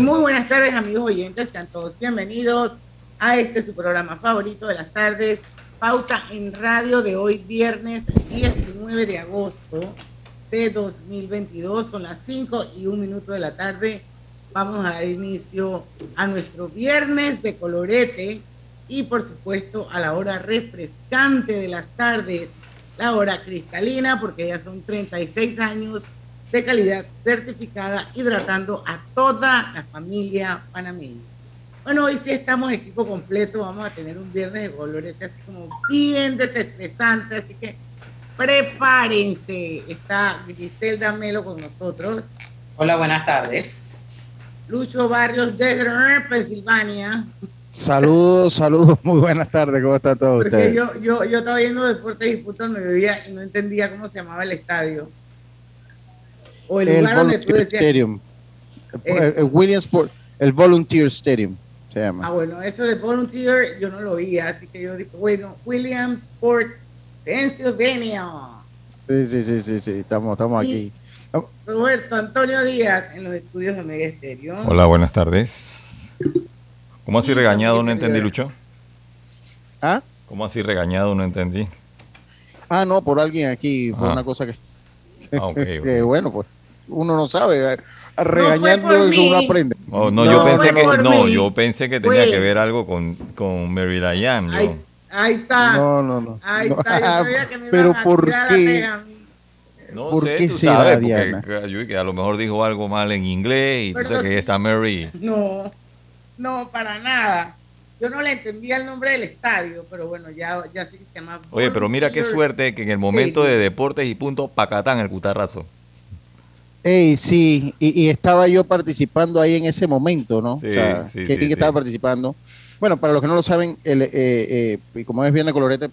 Muy buenas tardes, amigos oyentes. Sean todos bienvenidos a este su programa favorito de las tardes, Pauta en Radio de hoy, viernes 19 de agosto de 2022. Son las 5 y un minuto de la tarde. Vamos a dar inicio a nuestro viernes de colorete y, por supuesto, a la hora refrescante de las tardes, la hora cristalina, porque ya son 36 años de calidad certificada, hidratando a toda la familia panameña. Bueno, hoy sí estamos equipo completo, vamos a tener un viernes de colorete así como bien desestresante, así que prepárense. Está Griselda Melo con nosotros. Hola, buenas tardes. Lucho Barrios desde Pensilvania. Saludos, saludos, muy buenas tardes, ¿cómo está todo Porque usted? yo, yo, yo estaba viendo Deportes y Punto al mediodía y no entendía cómo se llamaba el estadio. O el, El lugar donde tú Volunteer decías. Stadium. El, Williamsport, el Volunteer Stadium se Ah, llama. bueno, eso de volunteer yo no lo vi, así que yo dije, bueno, Williamsport, Pennsylvania. Sí, sí, sí, sí, sí, estamos, estamos aquí. Roberto Antonio Díaz en los estudios de Mega Estéreo. Hola, buenas tardes. ¿Cómo así Sí, regañado no entendí. Lucho? ¿Ah? ¿Cómo así regañado no entendí? Ah, no, por alguien aquí, por Ah. una cosa que, Ah, que, bueno, pues uno no sabe. por Regañando mí. uno aprende. Oh, no, No, yo pensé que no, mí. yo pensé que tenía que ver algo con, con Mary Diane. yo. Ahí, ahí está. No, no, no. Ahí No, está. Yo ah, sabía que me Pero a ¿por qué? No ¿por sé, qué tú será, sabes, Diana? porque yo que a lo mejor dijo algo mal en inglés y tú sabes que está Mary. No, no, para nada. Yo no le entendía el nombre del estadio, pero bueno, ya, ya sí que se llama. Oye, pero mira qué suerte que en el momento de deportes y punto, pacatán el cutarrazo. Ey, sí, y, y estaba yo participando ahí en ese momento, ¿no? Sí, O sea, sí, que, sí, que estaba participando. Bueno, para los que no lo saben, el, eh, eh, y como es Viernes Colorete,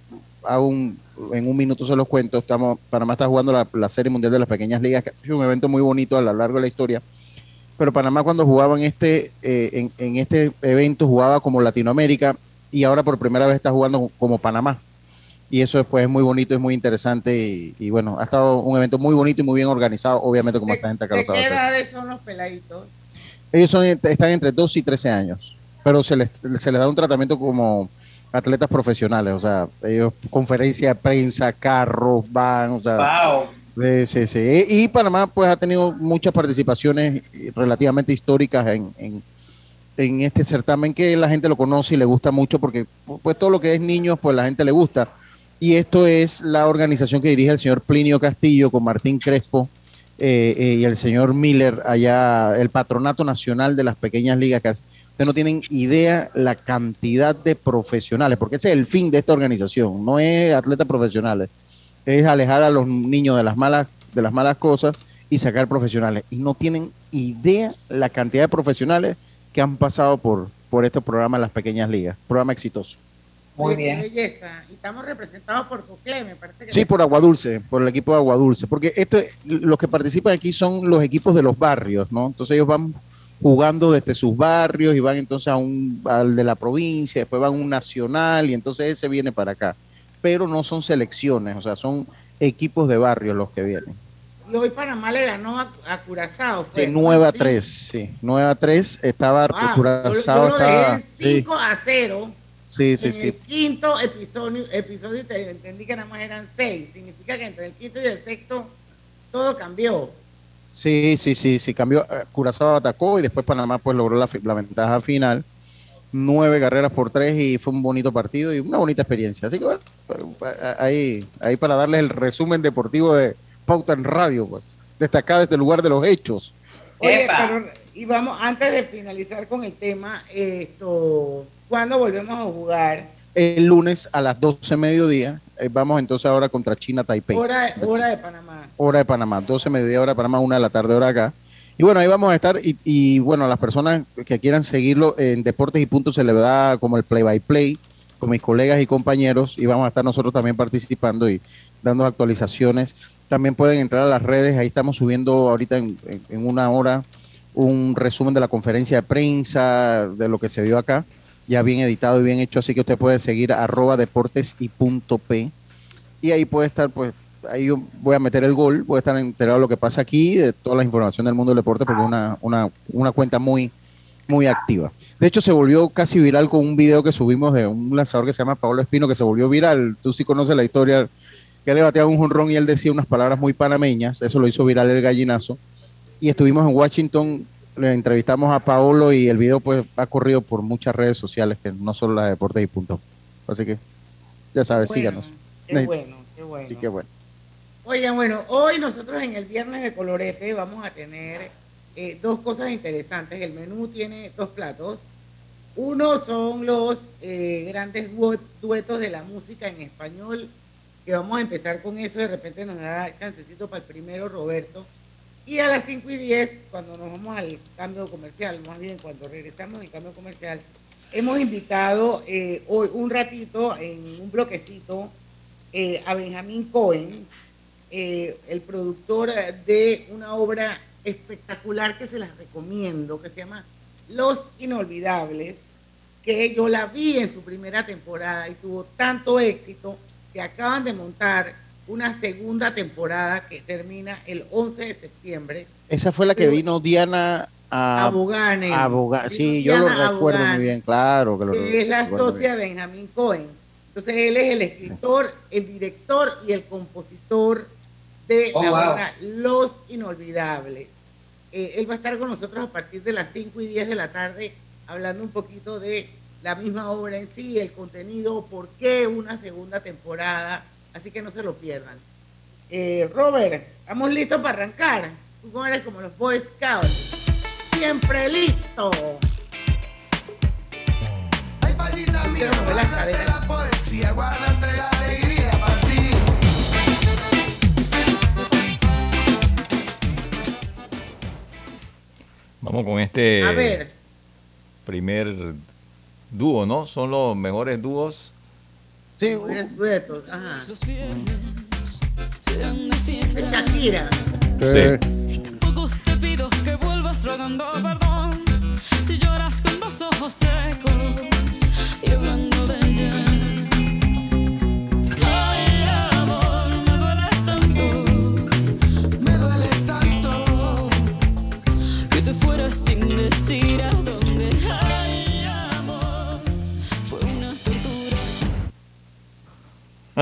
un, en un minuto se los cuento. Estamos, Panamá está jugando la, la Serie Mundial de las Pequeñas Ligas, que es un evento muy bonito a lo largo de la historia. Pero Panamá cuando jugaba en este, eh, en, en este evento jugaba como Latinoamérica y ahora por primera vez está jugando como Panamá. Y eso después es muy bonito, es muy interesante y, y bueno, ha estado un evento muy bonito y muy bien organizado, obviamente como ¿De, esta gente acá de lo sabe qué edades son los peladitos? Ellos son, están entre 12 y 13 años, pero se les, se les da un tratamiento como atletas profesionales, o sea, ellos conferencia de prensa, carros, van, o sea, Wow. sí, sí. Y, Panamá pues ha tenido muchas participaciones eh, relativamente históricas en, en, en este certamen que la gente lo conoce y le gusta mucho porque pues todo lo que es niños pues la gente le gusta. Y esto es la organización que dirige el señor Plinio Castillo con Martín Crespo eh, eh, y el señor Miller allá, el Patronato Nacional de las Pequeñas Ligas. Ustedes no tienen idea la cantidad de profesionales, porque ese es el fin de esta organización, no es atletas profesionales, es alejar a los niños de las malas, de las malas cosas y sacar profesionales. Y no tienen idea la cantidad de profesionales que han pasado por, por estos programas de las pequeñas ligas. Programa exitoso. Muy Oye, qué bien. belleza. Y estamos representados por Cocle, me parece que Sí, por Aguadulce, por el equipo de Aguadulce, porque esto, los que participan aquí son los equipos de los barrios, ¿no? Entonces ellos van jugando desde sus barrios y van entonces a un, al de la provincia, después van a un nacional y entonces ese viene para acá. Pero no son selecciones, o sea, son equipos de barrios los que vienen. Y hoy Panamá le ganó a, a Curazao. fue, Sí, ¿no? 9 a Sí. 3, sí. 9 a 3 estaba Wow, yo- Curazao yo lo estaba. dejé Sí, 5 a 0. Sí, sí, en sí. el quinto episodio, episodio te entendí que nada más eran 6. Significa que entre el quinto y el sexto todo cambió. Sí, sí, sí, sí, cambió. eh, Curazao atacó y después Panamá pues logró la, ventaja final. nueve carreras por tres y fue un bonito partido y una bonita experiencia. Así que bueno, ahí, ahí para darles el resumen deportivo de Pauta en Radio, pues, destacada desde el lugar de los hechos. Oye, pero, y vamos, antes de finalizar con el tema, esto, ¿cuándo volvemos a jugar? El lunes a las 12 mediodía. Eh, vamos entonces ahora contra China Taipei. Hora, hora de Panamá. Hora de Panamá, 12 mediodía hora de Panamá, una de la tarde hora acá. Y bueno, ahí vamos a estar. Y, y bueno, a las personas que quieran seguirlo en Deportes y Puntos se le da como el play by play con mis colegas y compañeros. Y vamos a estar nosotros también participando y dando actualizaciones. También pueden entrar a las redes. Ahí estamos subiendo ahorita en, en una hora un resumen de la conferencia de prensa, de lo que se dio acá, ya bien editado y bien hecho, así que usted puede seguir arroba deportes y punto P. Y ahí puede estar, pues, ahí yo voy a meter el gol, voy a estar enterado de lo que pasa aquí, de toda la información del mundo del deporte, porque es una, una, una cuenta muy, muy activa. De hecho, se volvió casi viral con un video que subimos de un lanzador que se llama Pablo Espino, que se volvió viral. Tú sí conoces la historia, que le bateaba un jonrón y él decía unas palabras muy panameñas, eso lo hizo viral el gallinazo y estuvimos en Washington, le entrevistamos a Paolo y el video pues ha corrido por muchas redes sociales, que no solo la de Deportes y Punto. Así que ya sabes, bueno, síganos. Qué bueno, qué bueno. Sí, qué bueno. Oigan, bueno, hoy nosotros en el viernes de colorete vamos a tener eh, dos cosas interesantes. El menú tiene dos platos. Uno son los eh, grandes duetos de la música en español, que vamos a empezar con eso. De repente nos da chancecito para el primero, Roberto y a las 5 y 10, cuando nos vamos al cambio comercial, más bien cuando regresamos del cambio comercial, hemos invitado eh, hoy un ratito en un bloquecito eh, a Benjamín Cohen, eh, el productor de una obra espectacular que se las recomiendo, que se llama Los Inolvidables, que yo la vi en su primera temporada y tuvo tanto éxito que acaban de montar una segunda temporada que termina el 11 de septiembre. Esa fue la que vino Diana a Abogane. Sí, yo lo recuerdo muy bien, claro. Que, lo es la socia de Benjamín Cohen. Entonces él es el escritor, el director y el compositor de oh, la obra Los Inolvidables. Eh, él va a estar con nosotros a partir de las 5 y 10 de la tarde hablando un poquito de la misma obra en sí, el contenido, por qué una segunda temporada, así que no se lo pierdan. Eh, Robert, ¿estamos listos para arrancar? Tú eres como los Boy Scouts. Siempre listo. Ay, palita mía, guárdate la poesía, guárdate la alegría para ti. Vamos con este A ver, primer dúo, ¿no? Son los mejores dúos. Sí, mujeres duetos, ajá. Los viernes serán de fiesta. De Shakira. Sí. Tampoco te pido que vuelvas rogando perdón. Si lloras con los ojos secos y hablando de ella. Ay, amor,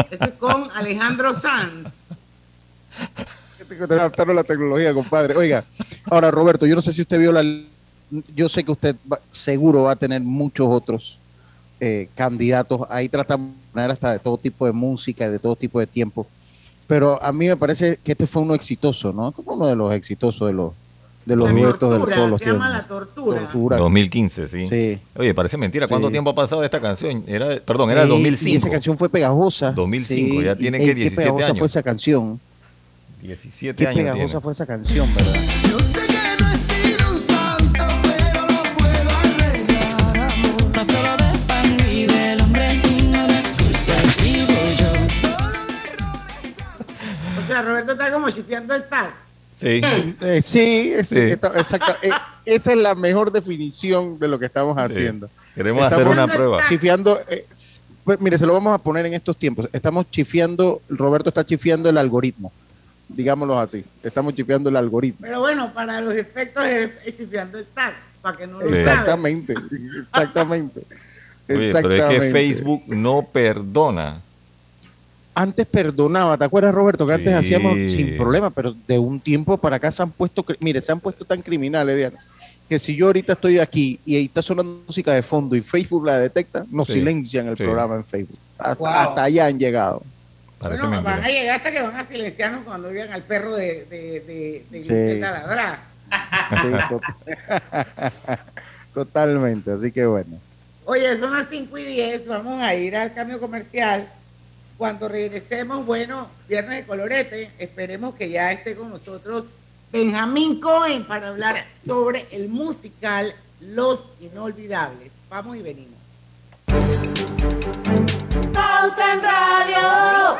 Ese es con Alejandro Sanz. Tengo que a la tecnología, compadre. Oiga, ahora Roberto, yo no sé si usted vio la... Yo sé que usted seguro va a tener muchos otros eh, candidatos. Ahí tratamos de poner hasta de todo tipo de música y de todo tipo de tiempo. Pero a mí me parece que este fue uno exitoso, ¿no? Fue uno de los exitosos de los, de los La duetos de todos los se llama. La Tortura. Tortura. 2015, sí. Sí. Oye, parece mentira. ¿Cuánto Sí. tiempo ha pasado de esta canción? Era, perdón, era Sí, 2005. Y esa canción fue pegajosa. 2005, ya tiene que qué 17 pegajosa años. fue esa canción. 17 Qué años pegajosa tiene. fue esa canción, ¿verdad? Yo sé que no he sido un santo, pero lo puedo arreglar, amor. No solo de pan vive el hombre y no de excusas vivo yo. O sea, Roberto está como chifiando el tag. Sí. Eh, sí, es- Sí. está- exacto. Eh, esa es la mejor definición de lo que estamos haciendo. Queremos Estamos- hacer una ¿Dónde prueba. Chifiando, eh, pues, mire, se lo vamos a poner en estos tiempos. Estamos chifiando, Roberto está chifiando el algoritmo, digámoslo así. Estamos chifiando el algoritmo. Pero bueno, para los efectos es, es chifiando el tag, para que no lo. Exactamente, exactamente. Oye, pero es que Exactamente. Facebook no perdona. Antes perdonaba, ¿te acuerdas, Roberto? Que antes Sí. hacíamos sin problema, pero de un tiempo para acá se han puesto, mire, se han puesto tan criminales, Diana, que si yo ahorita estoy aquí y ahí está sonando música de fondo y Facebook la detecta, nos Sí, silencian el sí. programa en Facebook. Hasta, Wow. hasta allá han llegado. Parece Bueno, van a mentira. llegar hasta que van a silenciarnos cuando digan al perro de, de, de, de Sí. Griselda ladrar. Sí, tot- Totalmente, así que bueno. Oye, son las 5 y 10, vamos a ir al cambio comercial. Cuando regresemos, bueno, viernes de colorete, esperemos que ya esté con nosotros Benjamín Cohen para hablar sobre el musical Los Inolvidables. Vamos y venimos. Pauta en Radio.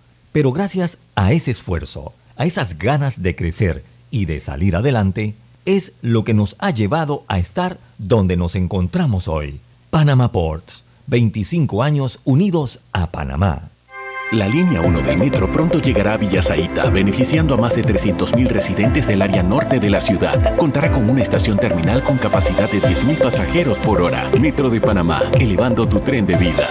Pero gracias a ese esfuerzo, a esas ganas de crecer y de salir adelante, es lo que nos ha llevado a estar donde nos encontramos hoy. Panama Ports, 25 años unidos a Panamá. La línea 1 del metro pronto llegará a Villasaita, beneficiando a más de 300.000 residentes del área norte de la ciudad. Contará con una estación terminal con capacidad de 10.000 pasajeros por hora. Metro de Panamá, elevando tu tren de vida.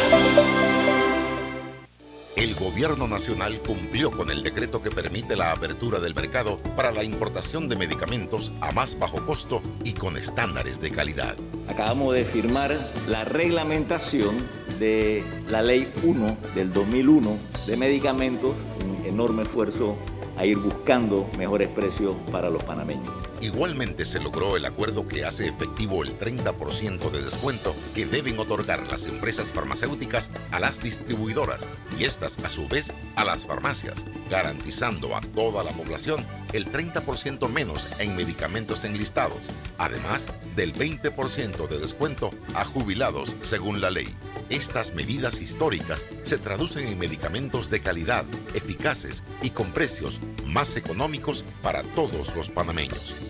El gobierno nacional cumplió con el decreto que permite la apertura del mercado para la importación de medicamentos a más bajo costo y con estándares de calidad. Acabamos de firmar la reglamentación de la Ley 1 del 2001 de medicamentos, un enorme esfuerzo a ir buscando mejores precios para los panameños. Igualmente se logró el acuerdo que hace efectivo el 30% de descuento que deben otorgar las empresas farmacéuticas a las distribuidoras y estas a su vez a las farmacias, garantizando a toda la población el 30% menos en medicamentos enlistados, además del 20% de descuento a jubilados según la ley. Estas medidas históricas se traducen en medicamentos de calidad, eficaces y con precios más económicos para todos los panameños.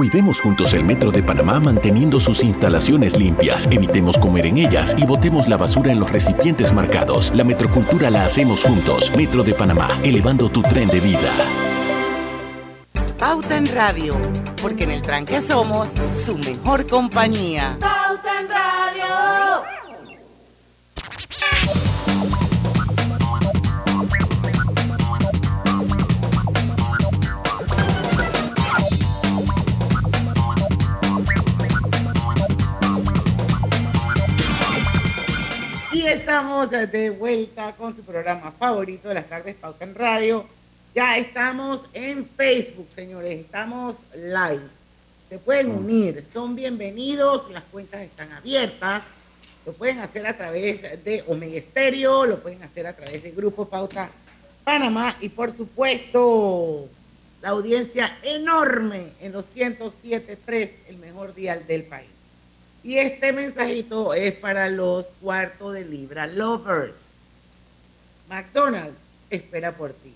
Cuidemos juntos el Metro de Panamá manteniendo sus instalaciones limpias, evitemos comer en ellas y botemos la basura en los recipientes marcados. La metrocultura la hacemos juntos. Metro de Panamá, elevando tu tren de vida. Pauta en Radio, porque en el tranque somos su mejor compañía. Pauta en Radio. Estamos de vuelta con su programa favorito de las tardes Pauta en Radio. Ya estamos en Facebook, señores. Estamos live. Se pueden unir. Son bienvenidos. Las cuentas están abiertas. Lo pueden hacer a través de Omega Stereo. Lo pueden hacer a través de Grupo Pauta Panamá. Y por supuesto, la audiencia enorme en los 107.3, el mejor dial del país. Y este mensajito es para los cuartos de libra lovers. McDonald's espera por ti.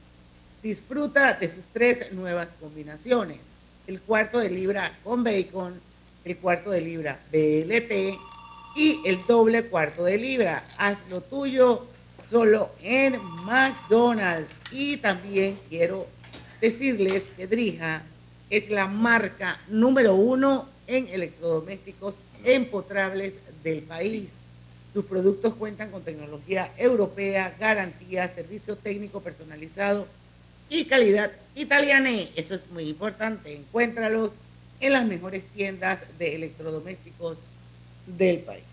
Disfruta de sus tres nuevas combinaciones. El cuarto de libra con bacon, el cuarto de libra BLT y el doble cuarto de libra. Haz lo tuyo solo en McDonald's. Y también quiero decirles que Drija es la marca número uno en electrodomésticos empotrables del país. Sus productos cuentan con tecnología europea, garantía, servicio técnico personalizado y calidad italiana. Eso es muy importante. Encuéntralos en las mejores tiendas de electrodomésticos del país.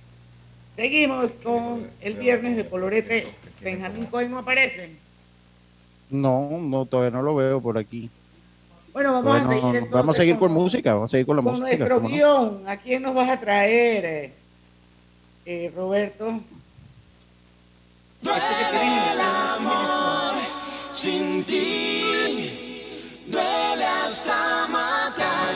Seguimos con el viernes de colorete. Benjamín Cohen no aparece. No, no, todavía no lo veo por aquí. Bueno, vamos a Todavía seguir no- entonces vamos a seguir con- con música, vamos a seguir con la con música. nuestro ¿cómo no? guion. ¿A quién nos vas a traer, eh, eh, Roberto? el amor sin ti duele hasta matar.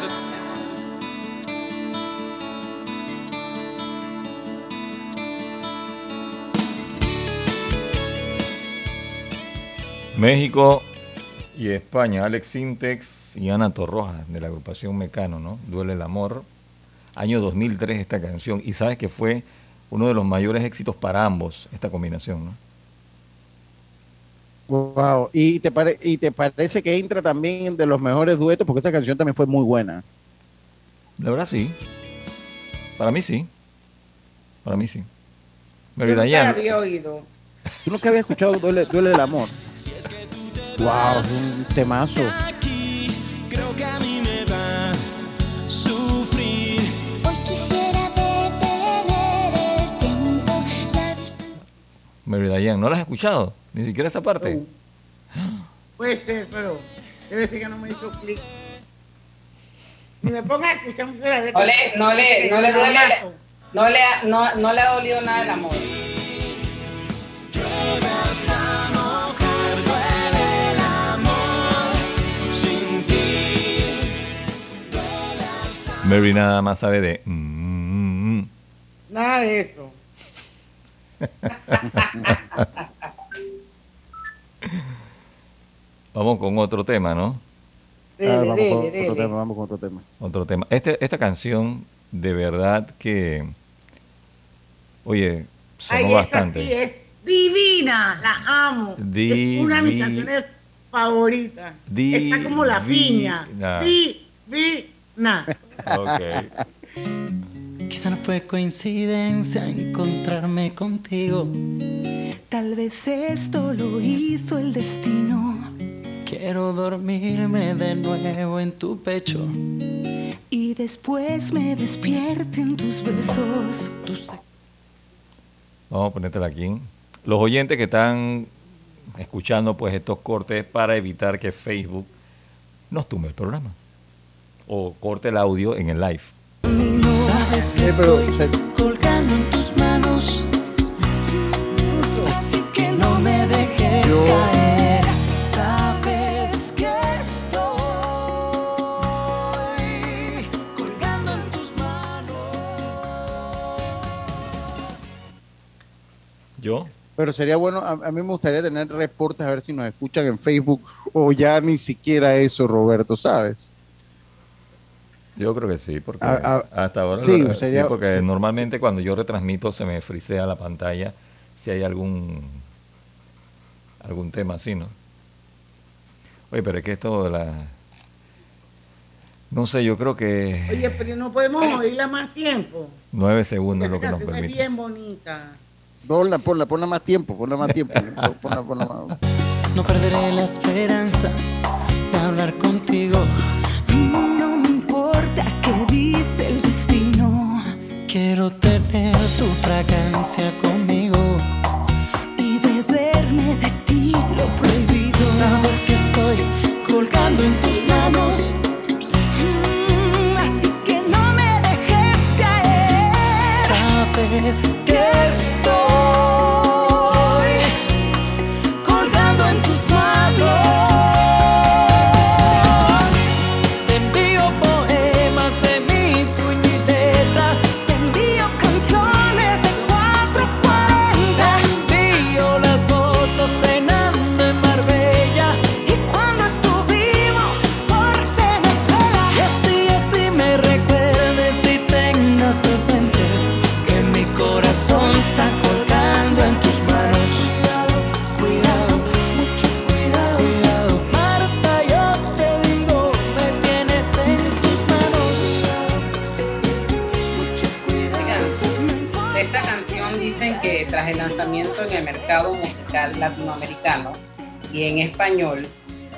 México y España, Alex Sintex y Ana Torroja de la agrupación Mecano, ¿no? Duele el amor. Año 2003 esta canción. Y sabes que fue uno de los mayores éxitos para ambos esta combinación, ¿no? Wow. ¿Y te, pare- ¿Y te parece que entra también de los mejores duetos? Porque esa canción también fue muy buena. La verdad sí. Para mí sí. Para mí sí. Yo Mary nunca la Diane, había oído. Tú nunca habías escuchado Duele, Duele el amor. Wow, es un temazo. Creo que a mí me va a sufrir. Hoy quisiera detener el tiempo. La Mary Diane, ¿no la has escuchado? Ni siquiera esta parte. Puede ser, pero debe ser que no me hizo clic. Ni me ponga a escuchar mucho la letra. No le, no le, no le duele, no le, ha- no, no le ha dolido nada el amor. Mary nada más sabe de... mm, mm, mm. Nada de eso. Vamos con otro tema, ¿no? Ah, vamos dele, con dele. otro tema, vamos con otro tema. Otro tema. Este, esta canción, de verdad que... Oye, sonó Ay, esa bastante. sí es divina. La amo. Es una de mis Divi- canciones favoritas. Está como la piña. Divina. Divina. Ok. Quizá no fue coincidencia encontrarme contigo. Tal vez esto lo hizo el destino. Quiero dormirme de nuevo en tu pecho. Y después me despierten tus besos. Tus Vamos a ponértela aquí. Los oyentes que están escuchando pues estos cortes para evitar que Facebook nos tumbe el programa. O corte el audio en el live. Sabes que Sí, pero, estoy colgando en tus manos. Así que no me dejes Yo- caer. Sabes que estoy colgando en tus manos. ¿Yo? Pero sería bueno, a, a mí me gustaría tener reportes a ver si nos escuchan en Facebook o ya ni siquiera eso, Roberto, ¿sabes? Yo creo que sí, porque A- a- hasta ahora sí, lo- sí, sería- porque sí. normalmente cuando yo retransmito se me frisea la pantalla si hay algún algún tema así, ¿no? Oye, pero es que esto de la no sé, yo creo que Oye, pero no podemos oírla más tiempo. nueve segundos es Esa lo que nos canción es permite. bien bonita. Ponla, ponla, ponla más tiempo, ponla más tiempo. ponla, ponla más. No perderé la esperanza de hablar contigo que dice el destino. Quiero tener tu fragancia conmigo y beberme de ti lo prohibido. Sabes que estoy colgando en tus manos. Mm, así que no me dejes caer. Sabes que estoy.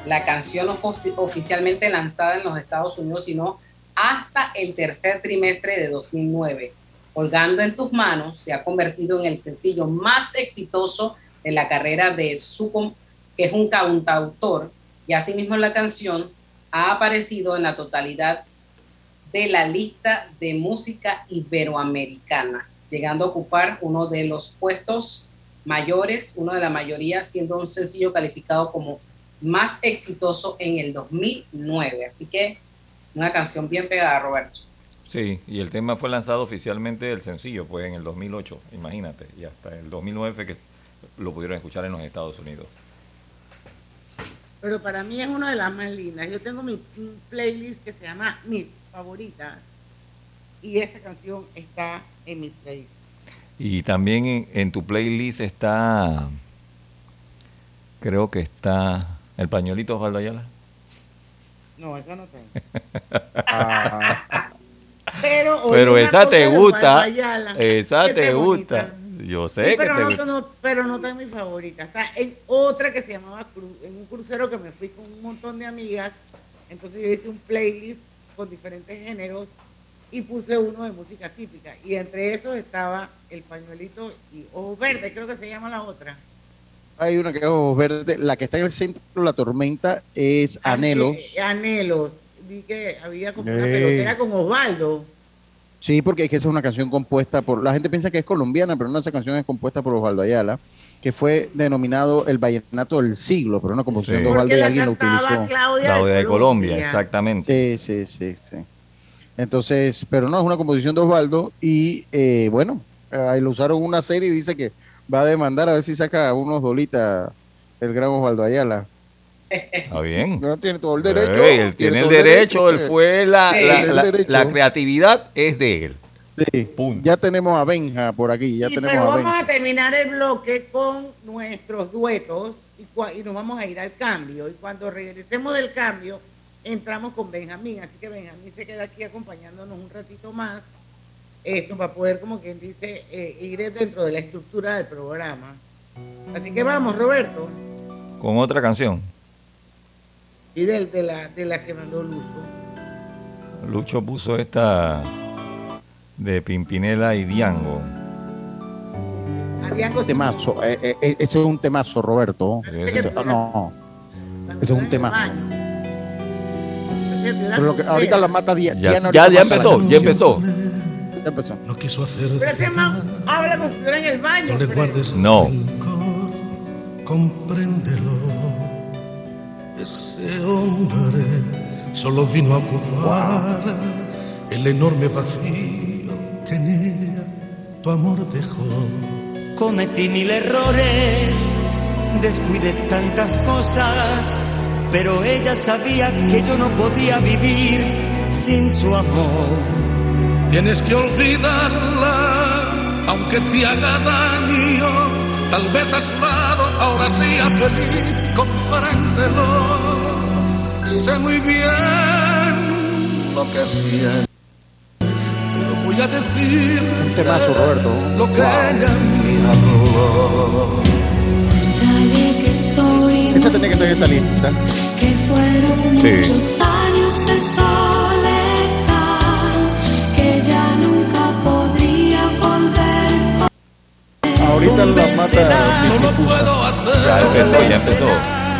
La canción no fue ofi- oficialmente lanzada en los Estados Unidos, sino hasta el tercer trimestre de 2009. Colgando en tus manos se ha convertido en el sencillo más exitoso de la carrera de su, que es un cantautor, y asimismo la canción ha aparecido en la totalidad de la lista de música iberoamericana, llegando a ocupar uno de los puestos mayores, uno de la mayoría, siendo un sencillo calificado como más exitoso en el 2009. Así que una canción bien pegada, Roberto. Sí, y el tema fue lanzado oficialmente el sencillo, pues en el 2008, imagínate, y hasta el 2009 fue que lo pudieron escuchar en los Estados Unidos. Pero para mí es una de las más lindas. Yo tengo mi playlist que se llama Mis Favoritas. Y esa canción está en mi playlist. Y también en, en tu playlist está, creo que está el pañuelito Osvaldo Ayala. No, esa no tengo. Pero, oí Pero una esa te gusta, Ayala, esa que te bonita. gusta. Yo Sí, sé que pero, te no, gusta. no- pero no está en mi favorita. Está en otra que se llamaba Cru- en un crucero que me fui con un montón de amigas. Entonces yo hice un playlist con diferentes géneros y puse uno de música típica. Y entre esos estaba el pañuelito y Ojos Verdes, creo que se llama la otra. Hay una que es ojos verdes, la que está en el centro de la tormenta es Anhelos. Eh, anhelos. Vi que había como una pelotera con Osvaldo. Sí, porque es que esa es una canción compuesta por. La gente piensa que es colombiana, pero no, esa canción es compuesta por Osvaldo Ayala, que fue denominado el vallenato del siglo, pero una composición Sí. de Osvaldo y la alguien cantaba utilizó. Claudia, Claudia de Colombia, exactamente. Sí, sí, sí, sí. Entonces, pero no, es una composición de Osvaldo y eh, bueno, ahí lo usaron una serie y dice que va a demandar a ver si saca unos dolitas el gran Osvaldo Ayala. Está bien. No tiene todo el derecho. Él tiene el derecho, él fue la, Sí. la, creatividad es de él. Sí, ya tenemos a Benja por aquí, ya Sí, tenemos pero a vamos Benja. a terminar el bloque con nuestros duetos y, cua- y nos vamos a ir al cambio. Y cuando regresemos del cambio, entramos con Benjamín. Así que Benjamín se queda aquí acompañándonos un ratito más. Esto para poder, como quien dice, eh, ir dentro de la estructura del programa. Así que vamos, Roberto. Con otra canción. Y del, de, la, de la que mandó Luzo. Lucho puso esta de Pimpinela y Diango. Ariango sí. Temazo, eh, eh, ese es un temazo, Roberto. Ese- Ese- no, ese es un temazo. Pero lo que, ahorita la mata Di- Ya, Diana. ya, ya empezó, ya empezó. Ya empezó. No quiso hacer. Pero ese man habla estuviera en el baño. No le guardes No. rencor, compréndelo. Ese hombre solo vino a ocupar el enorme vacío que en ella tu amor dejó. Cometí mil errores, descuidé tantas cosas, pero ella sabía que yo no podía vivir sin su amor. Tienes que olvidarla, aunque te haga daño. Tal vez a su lado ahora sea feliz, compréndelo. Sé muy bien lo que siento. Pero voy a decir Un temazo, Roberto. lo que ella me habló. Esa tenía que estar en esa lista. que fueron Sí. muchos años de soledad que ya nunca podría volver Ahorita la mata. Ya empezó, ya empezó.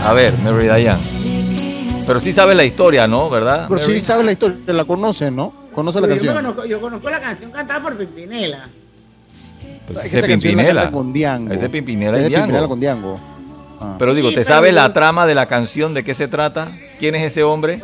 A ver, Mary Diane. Pero sí sabe la historia, ¿no? ¿Verdad? Pero sí sabes la historia, la conoces, ¿no? Conoce la Yo, canción. conozco, yo conozco la canción cantada por Pimpinela. Pues Es ese Pimpinela. con Diango. Ese Pimpinela Es y de Pimpinela Diango. con Diango. Ah. Pero digo, Sí, ¿te pero sabes la trama de la canción? ¿De qué se trata? ¿Quién es ese hombre?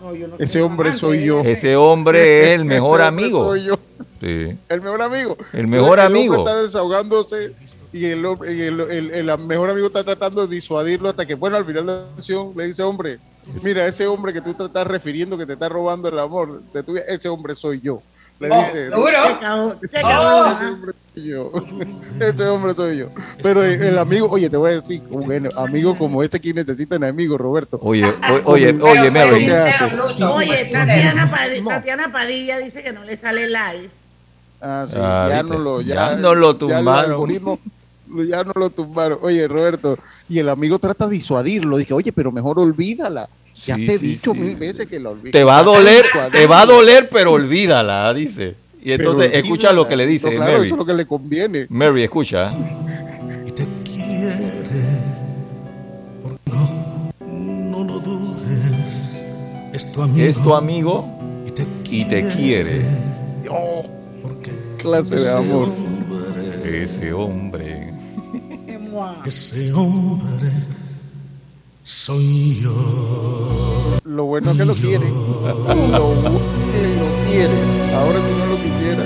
No, yo no soy Ese hombre soy yo. ese. Hombre es el mejor Ese amigo. soy yo. Sí. El mejor amigo. El mejor Entonces, amigo. El está desahogándose y el, hombre- y el, el- el mejor amigo está tratando de disuadirlo hasta que, bueno, al final de la canción le dice, hombre, mira, ese hombre que tú te estás refiriendo, que te está robando el amor, de tu ese hombre soy yo. Le Oh, dice, ¿seguro? Qué cabrón, qué "Ese cabrón, hombre soy yo. Ese hombre soy yo. Pero el, el amigo, oye, te voy a decir, un amigo como este, ¿quién necesita un amigo, Roberto? Oye, o- oye, oye. ¿Qué hace? Oye, Tatiana, Padi- Tatiana Padilla dice que no le sale live. Ah, sí, Ah, ya ¿viste? no lo, ya, Ya no lo ya tumbaron. algoritmo, ya no lo tumbaron. Oye, Roberto, y el amigo trata de disuadirlo. Dije, oye, pero mejor olvídala. Ya Sí, te he sí, dicho sí. mil veces que la olvides. Te va a doler, te va a doler, pero olvídala, dice. Y entonces Pero escucha lo que le dice No, claro, Mary. eso es lo que le conviene. Mary, escucha. No lo dudes, es tu amigo. Es tu amigo y te quiere. Oh, clase de amor. Ese hombre. Ese hombre soy yo. Lo bueno es que lo quieren. Lo bueno es que lo quieren. Ahora si no lo quisiera.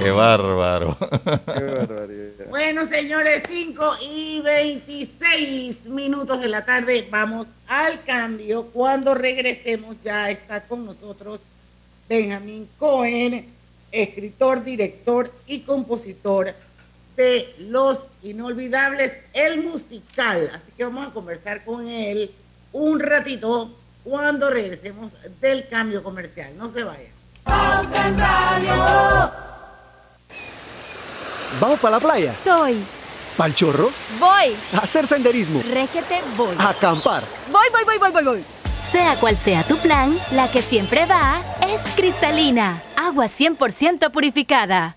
Qué bárbaro. Qué barbaridad. Bueno, señores, 5 y 26 minutos de la tarde. Vamos al cambio. Cuando regresemos ya está con nosotros Benjamín Cohen, escritor, director y compositor de Los Inolvidables, el musical. Así que vamos a conversar con él un ratito cuando regresemos del cambio comercial. No se vayan. ¿Vamos para la playa? Estoy. ¿Pal chorro? Voy. ¿A hacer senderismo? Réquete, voy. ¿A acampar? Voy, voy, voy, voy, voy, voy. Sea cual sea tu plan, la que siempre va es cristalina, agua 100% purificada.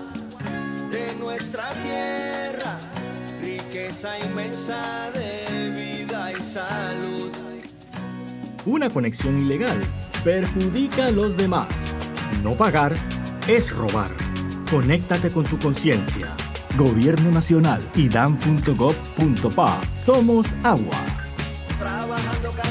nuestra tierra, riqueza inmensa de vida y salud. Una conexión ilegal perjudica a los demás. No pagar es robar. Conéctate con tu conciencia. Gobierno Nacional y dan.gov.pa. Somos agua. Trabajando cada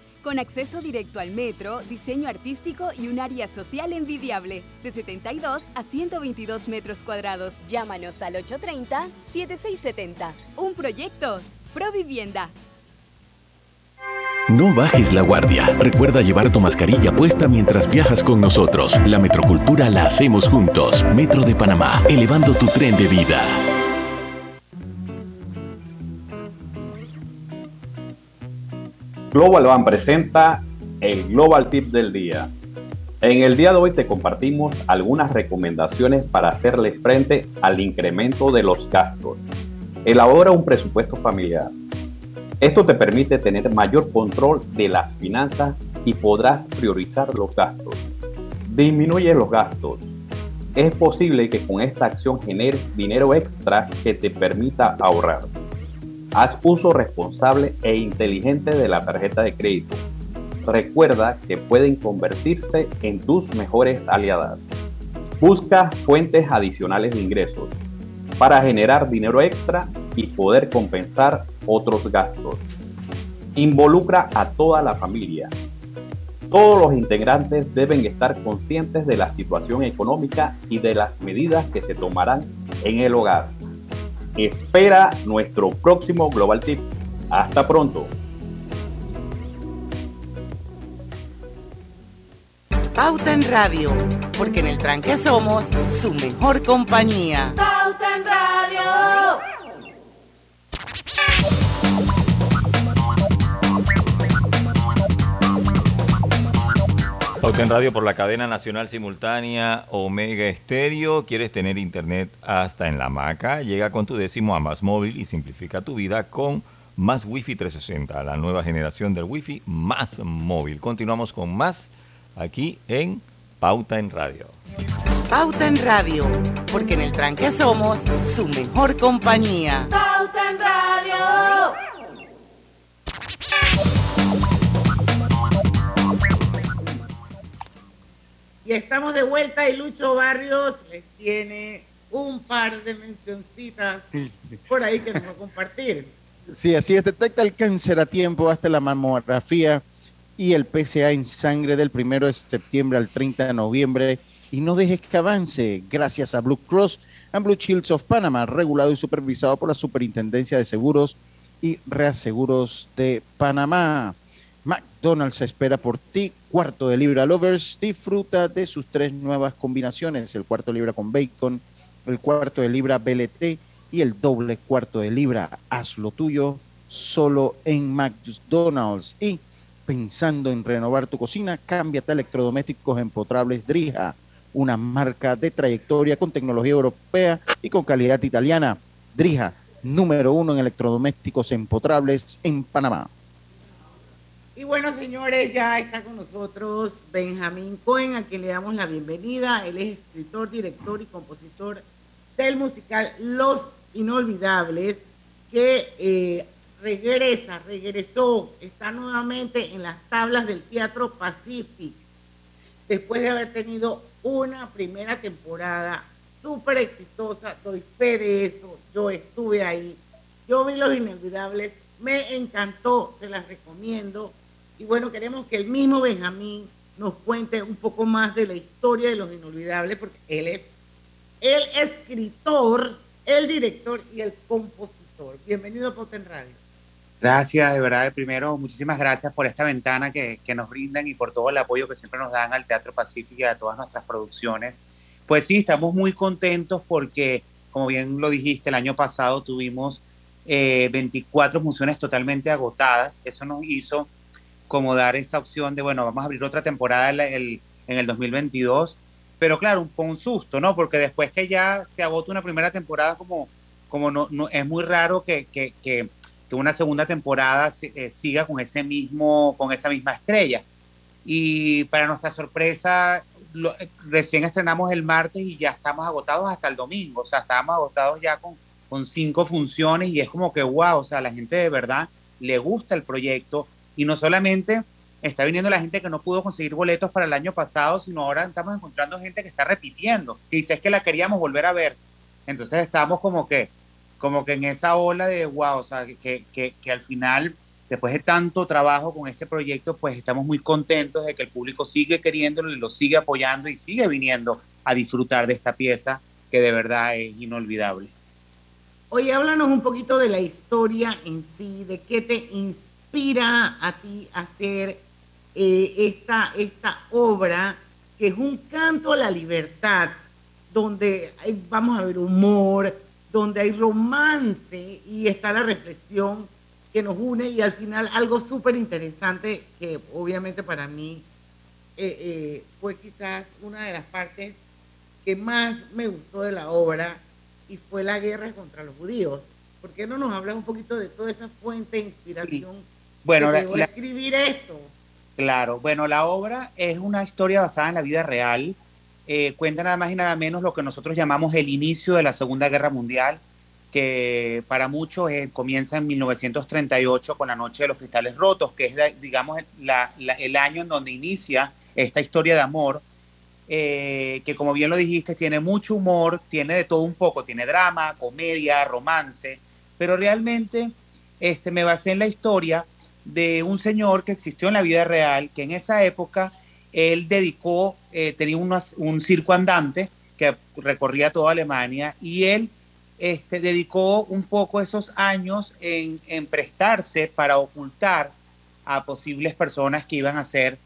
con acceso directo al metro, diseño artístico y un área social envidiable, de 72 a 122 metros cuadrados. Llámanos al 830-7670. Un proyecto, Provivienda. No bajes la guardia. Recuerda llevar tu mascarilla puesta mientras viajas con nosotros. La metrocultura la hacemos juntos. Metro de Panamá, elevando tu tren de vida. Global Van presenta el Global Tip del día. En el día de hoy te compartimos algunas recomendaciones para hacerle frente al incremento de los gastos. Elabora un presupuesto familiar. Esto te permite tener mayor control de las finanzas y podrás priorizar los gastos. Disminuye los gastos. Es posible que con esta acción generes dinero extra que te permita ahorrar. Haz uso responsable e inteligente de la tarjeta de crédito. Recuerda que pueden convertirse en tus mejores aliadas. Busca fuentes adicionales de ingresos para generar dinero extra y poder compensar otros gastos. Involucra a toda la familia. Todos los integrantes deben estar conscientes de la situación económica y de las medidas que se tomarán en el hogar. Espera nuestro próximo Global Tip. Hasta pronto. Pauta en Radio, porque en el tranque somos su mejor compañía. Pauta en Radio. Pauta en Radio por la cadena nacional simultánea Omega Estéreo. ¿Quieres tener internet hasta en la hamaca? Llega con tu décimo a Más Móvil y simplifica tu vida con Más Wi-Fi 360, la nueva generación del Wi-Fi más móvil. Continuamos con más aquí en Pauta en Radio. Pauta en Radio, porque en el tranque somos su mejor compañía. Pauta en Radio. Y estamos de vuelta y Lucho Barrios les tiene un par de mencioncitas por ahí que nos va a compartir. Sí, así es. Detecta el cáncer a tiempo hasta la mamografía y el PSA en sangre del 1 de septiembre al 30 de noviembre. Y no dejes que avance gracias a Blue Cross and Blue Shields of Panama, regulado y supervisado por la Superintendencia de Seguros y Reaseguros de Panamá. McDonald's espera por ti. Cuarto de libra lovers. Disfruta de sus tres nuevas combinaciones: el cuarto de libra con bacon, el cuarto de libra BLT y el doble cuarto de libra. Haz lo tuyo solo en McDonald's. Y pensando en renovar tu cocina, cámbiate a electrodomésticos empotrables Drija, una marca de trayectoria con tecnología europea y con calidad italiana. Drija, número uno en electrodomésticos empotrables en Panamá. Y bueno, señores, ya está con nosotros Benjamín Cohen, a quien le damos la bienvenida. Él es escritor, director y compositor del musical Los Inolvidables, que eh, regresa, regresó, está nuevamente en las tablas del Teatro Pacific, después de haber tenido una primera temporada súper exitosa, doy fe de eso, yo estuve ahí, yo vi Los Inolvidables, me encantó, se las recomiendo. Y bueno, queremos que el mismo Benjamín nos cuente un poco más de la historia de Los Inolvidables, porque él es el escritor, el director y el compositor. Bienvenido a Poten Radio. Gracias, de verdad. Primero, muchísimas gracias por esta ventana que, que, nos brindan y por todo el apoyo que siempre nos dan al Teatro Pacífico y a todas nuestras producciones. Pues sí, estamos muy contentos porque, como bien lo dijiste, el año pasado tuvimos eh, 24 funciones totalmente agotadas. Eso nos hizo como dar esa opción de, bueno, vamos a abrir otra temporada el, el, en el 2022. Pero claro, un, un susto, ¿no? Porque después que ya se agota una primera temporada, como, como no, no es muy raro que, que, que que una segunda temporada eh, siga con ese mismo, con esa misma estrella. Y para nuestra sorpresa, lo, recién estrenamos el martes y ya estamos agotados hasta el domingo. O sea, estábamos agotados ya con, con cinco funciones y es como que, wow, o sea, la gente de verdad le gusta el proyecto y no solamente está viniendo la gente que no pudo conseguir boletos para el año pasado, sino ahora estamos encontrando gente que está repitiendo, que dice que la queríamos volver a ver. Entonces estamos como que, como que en esa ola de wow, o sea, que, que, que al final, después de tanto trabajo con este proyecto, pues estamos muy contentos de que el público sigue queriéndolo y lo sigue apoyando y sigue viniendo a disfrutar de esta pieza que de verdad es inolvidable. Oye, háblanos un poquito de la historia en sí, de qué te inspira a ti a hacer eh, esta, esta obra, que es un canto a la libertad, donde hay, vamos a ver humor, donde hay romance y está la reflexión que nos une y al final algo súper interesante que obviamente para mí eh, eh, fue quizás una de las partes que más me gustó de la obra y fue la guerra contra los judíos. ¿Por qué no nos hablas un poquito de toda esa fuente de inspiración Bueno, la- la- escribir esto? Claro, bueno, la obra es una historia basada en la vida real. Eh, cuenta nada más y nada menos lo que nosotros llamamos el inicio de la Segunda Guerra Mundial, que para muchos eh, comienza en 1938 con la Noche de los Cristales Rotos, que es, la- digamos, la- la- el año en donde inicia esta historia de amor, eh, que como bien lo dijiste, tiene mucho humor, tiene de todo un poco, tiene drama, comedia, romance, pero realmente este, me basé en la historia de un señor que existió en la vida real, que en esa época él dedicó, eh, tenía un circo andante que recorría toda Alemania y él este, dedicó un poco esos años en, en prestarse para ocultar a posibles personas que iban a ser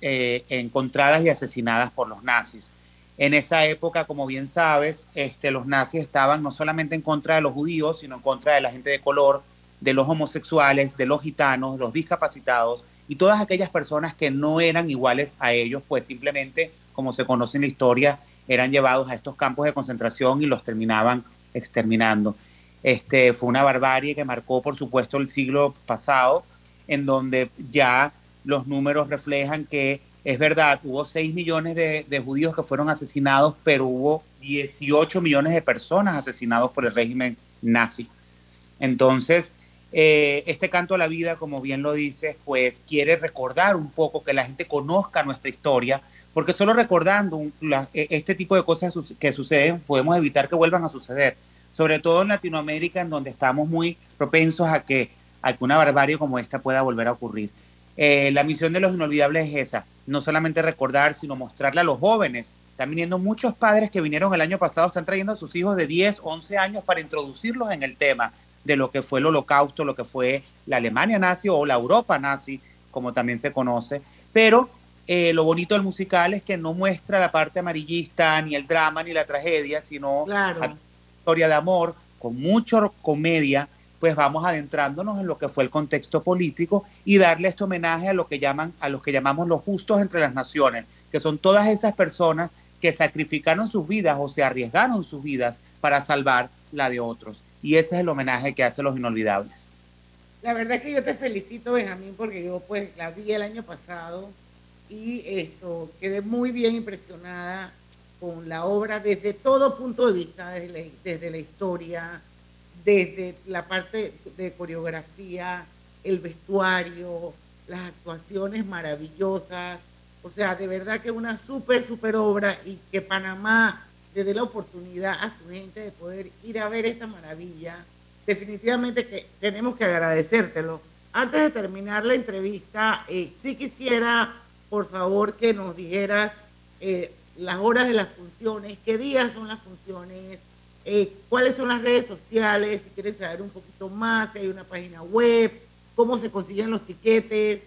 eh, encontradas y asesinadas por los nazis. En esa época, como bien sabes, este, los nazis estaban no solamente en contra de los judíos, sino en contra de la gente de color, de los homosexuales, de los gitanos, los discapacitados y todas aquellas personas que no eran iguales a ellos, pues simplemente, como se conoce en la historia, eran llevados a estos campos de concentración y los terminaban exterminando. Este, fue una barbarie que marcó, por supuesto, el siglo pasado, en donde ya los números reflejan que es verdad, hubo 6 millones de, de judíos que fueron asesinados, pero hubo 18 millones de personas asesinados por el régimen nazi. Entonces, eh, este canto a la vida, como bien lo dices, pues quiere recordar un poco que la gente conozca nuestra historia, porque solo recordando un- la- e- este tipo de cosas que suceden, podemos evitar que vuelvan a suceder. Sobre todo en Latinoamérica, en donde estamos muy propensos a que, a que una barbarie como esta pueda volver a ocurrir. Eh, la misión de los inolvidables es esa, no solamente recordar, sino mostrarle a los jóvenes. Están viniendo muchos padres que vinieron el año pasado, están trayendo a sus hijos de 10, 11 años para introducirlos en el tema de lo que fue el holocausto, lo que fue la Alemania nazi o la Europa nazi, como también se conoce. Pero eh, lo bonito del musical es que no muestra la parte amarillista, ni el drama, ni la tragedia, sino Claro. a- historia de amor, con mucha comedia, pues vamos adentrándonos en lo que fue el contexto político y darle este homenaje a lo que llaman, a los que llamamos los justos entre las naciones, que son todas esas personas que sacrificaron sus vidas o se arriesgaron sus vidas para salvar la de otros. Y ese es el homenaje que hacen los inolvidables. La verdad es que yo te felicito, Benjamín, porque yo pues la vi el año pasado y quedé muy bien impresionada con la obra desde todo punto de vista, desde la, desde la historia, desde la parte de coreografía, el vestuario, las actuaciones maravillosas. O sea, de verdad que una súper, súper obra y que Panamá le dé la oportunidad a su gente de poder ir a ver esta maravilla. Definitivamente que tenemos que agradecértelo. Antes de terminar la entrevista, eh, sí quisiera, por favor, que nos dijeras eh, las horas de las funciones, qué días son las funciones, eh, cuáles son las redes sociales, si quieren saber un poquito más, si hay una página web, cómo se consiguen los tiquetes.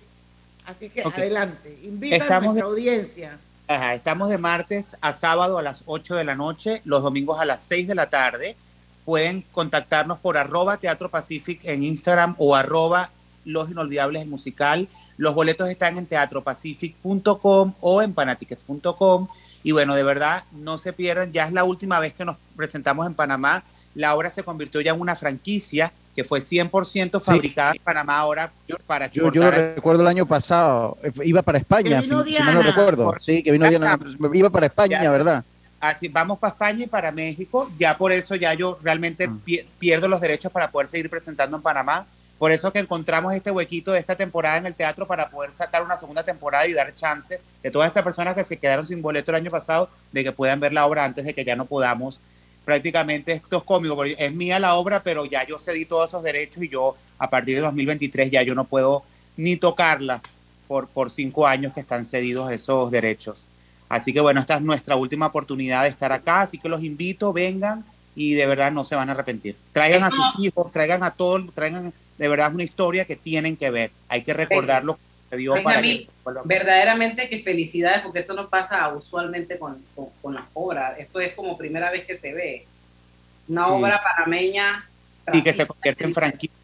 Así que adelante, invita a nuestra de- audiencia. Estamos de martes a sábado a las 8 de la noche, los domingos a las 6 de la tarde. Pueden contactarnos por arroba Teatro Pacific en Instagram o arroba Los Inolvidables Musical. Los boletos están en teatropacific.com o en panatickets.com. Y bueno, de verdad, no se pierdan. Ya es la última vez que nos presentamos en Panamá. La obra se convirtió ya en una franquicia que fue 100% fabricada en Panamá ahora para Yo, lo recuerdo el año pasado, eh, iba para España, si, no Diana. recuerdo. Sí, que vino Diana, iba para España, Ya. ¿verdad? Así, vamos para España y para México. Ya por eso ya yo realmente Mm. pi- pierdo los derechos para poder seguir presentando en Panamá. Por eso que encontramos este huequito de esta temporada en el teatro para poder sacar una segunda temporada y dar chance de todas estas personas que se quedaron sin boleto el año pasado de que puedan ver la obra antes de que ya no podamos prácticamente esto es cómico, porque es mía la obra, pero ya yo cedí todos esos derechos y yo a partir de 2023 ya yo no puedo ni tocarla por, por cinco años que están cedidos esos derechos. Así que bueno, esta es nuestra última oportunidad de estar acá, así que los invito, vengan y de verdad no se van a arrepentir. Traigan a sus hijos, traigan a todos, traigan de verdad una historia que tienen que ver. Hay que recordar para Benjamín, que... verdaderamente que felicidades porque esto no pasa usualmente con, con, con las obras. Esto es como primera vez que se ve. Una Sí. obra panameña. y que se convierte en franquicia.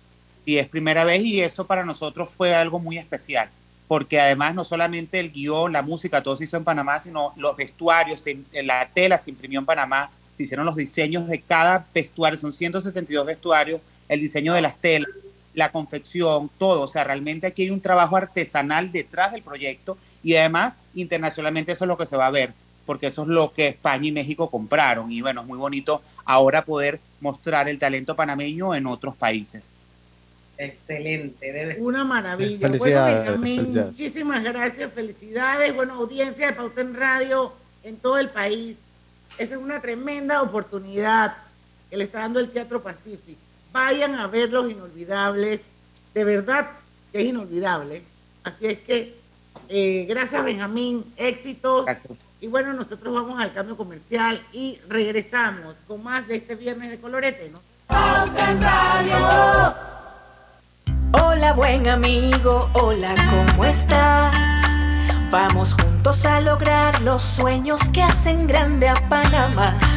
Y es primera vez y eso para nosotros fue algo muy especial, porque además no solamente el guion, la música, todo se hizo en Panamá, sino los vestuarios, se- la tela se imprimió en Panamá, se hicieron los diseños de cada vestuario, son 172 vestuarios, el diseño de las telas, la confección, todo, o sea, realmente aquí hay un trabajo artesanal detrás del proyecto y además internacionalmente eso es lo que se va a ver, porque eso es lo que España y México compraron y bueno, es muy bonito ahora poder mostrar el talento panameño en otros países. Excelente. Debe... Una maravilla. Felicidades, bueno, Benjamín, felicidades. muchísimas gracias, felicidades. Bueno, audiencia de Pauta en Radio en todo el país. Esa es una tremenda oportunidad que le está dando el Teatro Pacífico. Vayan a ver los inolvidables. De verdad que es inolvidable. Así es que, eh, gracias Benjamín, éxitos. Y bueno, nosotros vamos al cambio comercial y regresamos con más de este viernes de colorete, ¿no? Hola buen amigo, hola, ¿cómo estás? Vamos juntos a lograr los sueños que hacen grande a Panamá.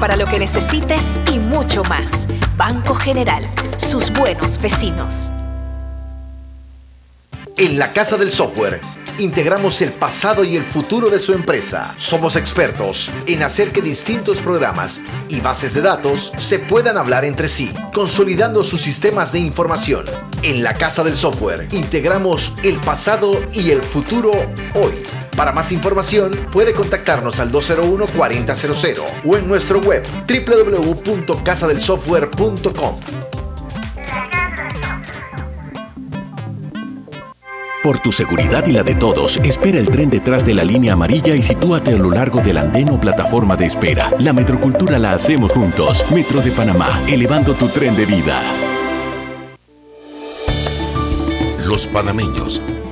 para lo que necesites y mucho más. Banco General, sus buenos vecinos. En la Casa del Software integramos el pasado y el futuro de su empresa. Somos expertos en hacer que distintos programas y bases de datos se puedan hablar entre sí, consolidando sus sistemas de información. En la Casa del Software integramos el pasado y el futuro hoy. Para más información puede contactarnos al 201-4000 o en nuestro web www.casadelsoftware.com. Por tu seguridad y la de todos, espera el tren detrás de la línea amarilla y sitúate a lo largo del andén o plataforma de espera. La metrocultura la hacemos juntos. Metro de Panamá, elevando tu tren de vida. Los panameños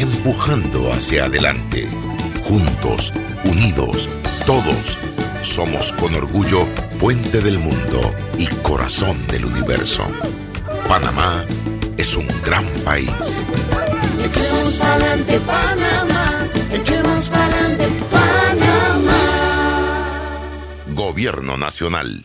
empujando hacia adelante, juntos, unidos, todos. Somos con orgullo puente del mundo y corazón del universo. Panamá es un gran país. Echemos pa'lante Panamá, echemos pa'lante Panamá. Gobierno Nacional.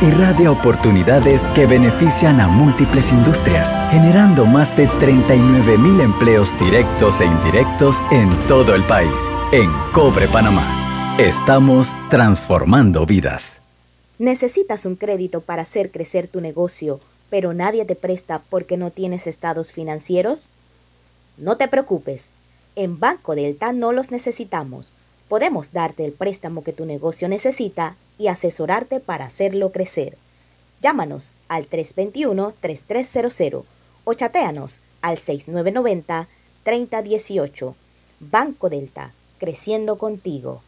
irradia oportunidades que benefician a múltiples industrias, generando más de 39 mil empleos directos e indirectos en todo el país. En Cobre Panamá, estamos transformando vidas. ¿Necesitas un crédito para hacer crecer tu negocio, pero nadie te presta porque no tienes estados financieros? No te preocupes. En Banco Delta no los necesitamos. Podemos darte el préstamo que tu negocio necesita y asesorarte para hacerlo crecer. Llámanos al 321-3300 o chateanos al 6990-3018. Banco Delta, creciendo contigo.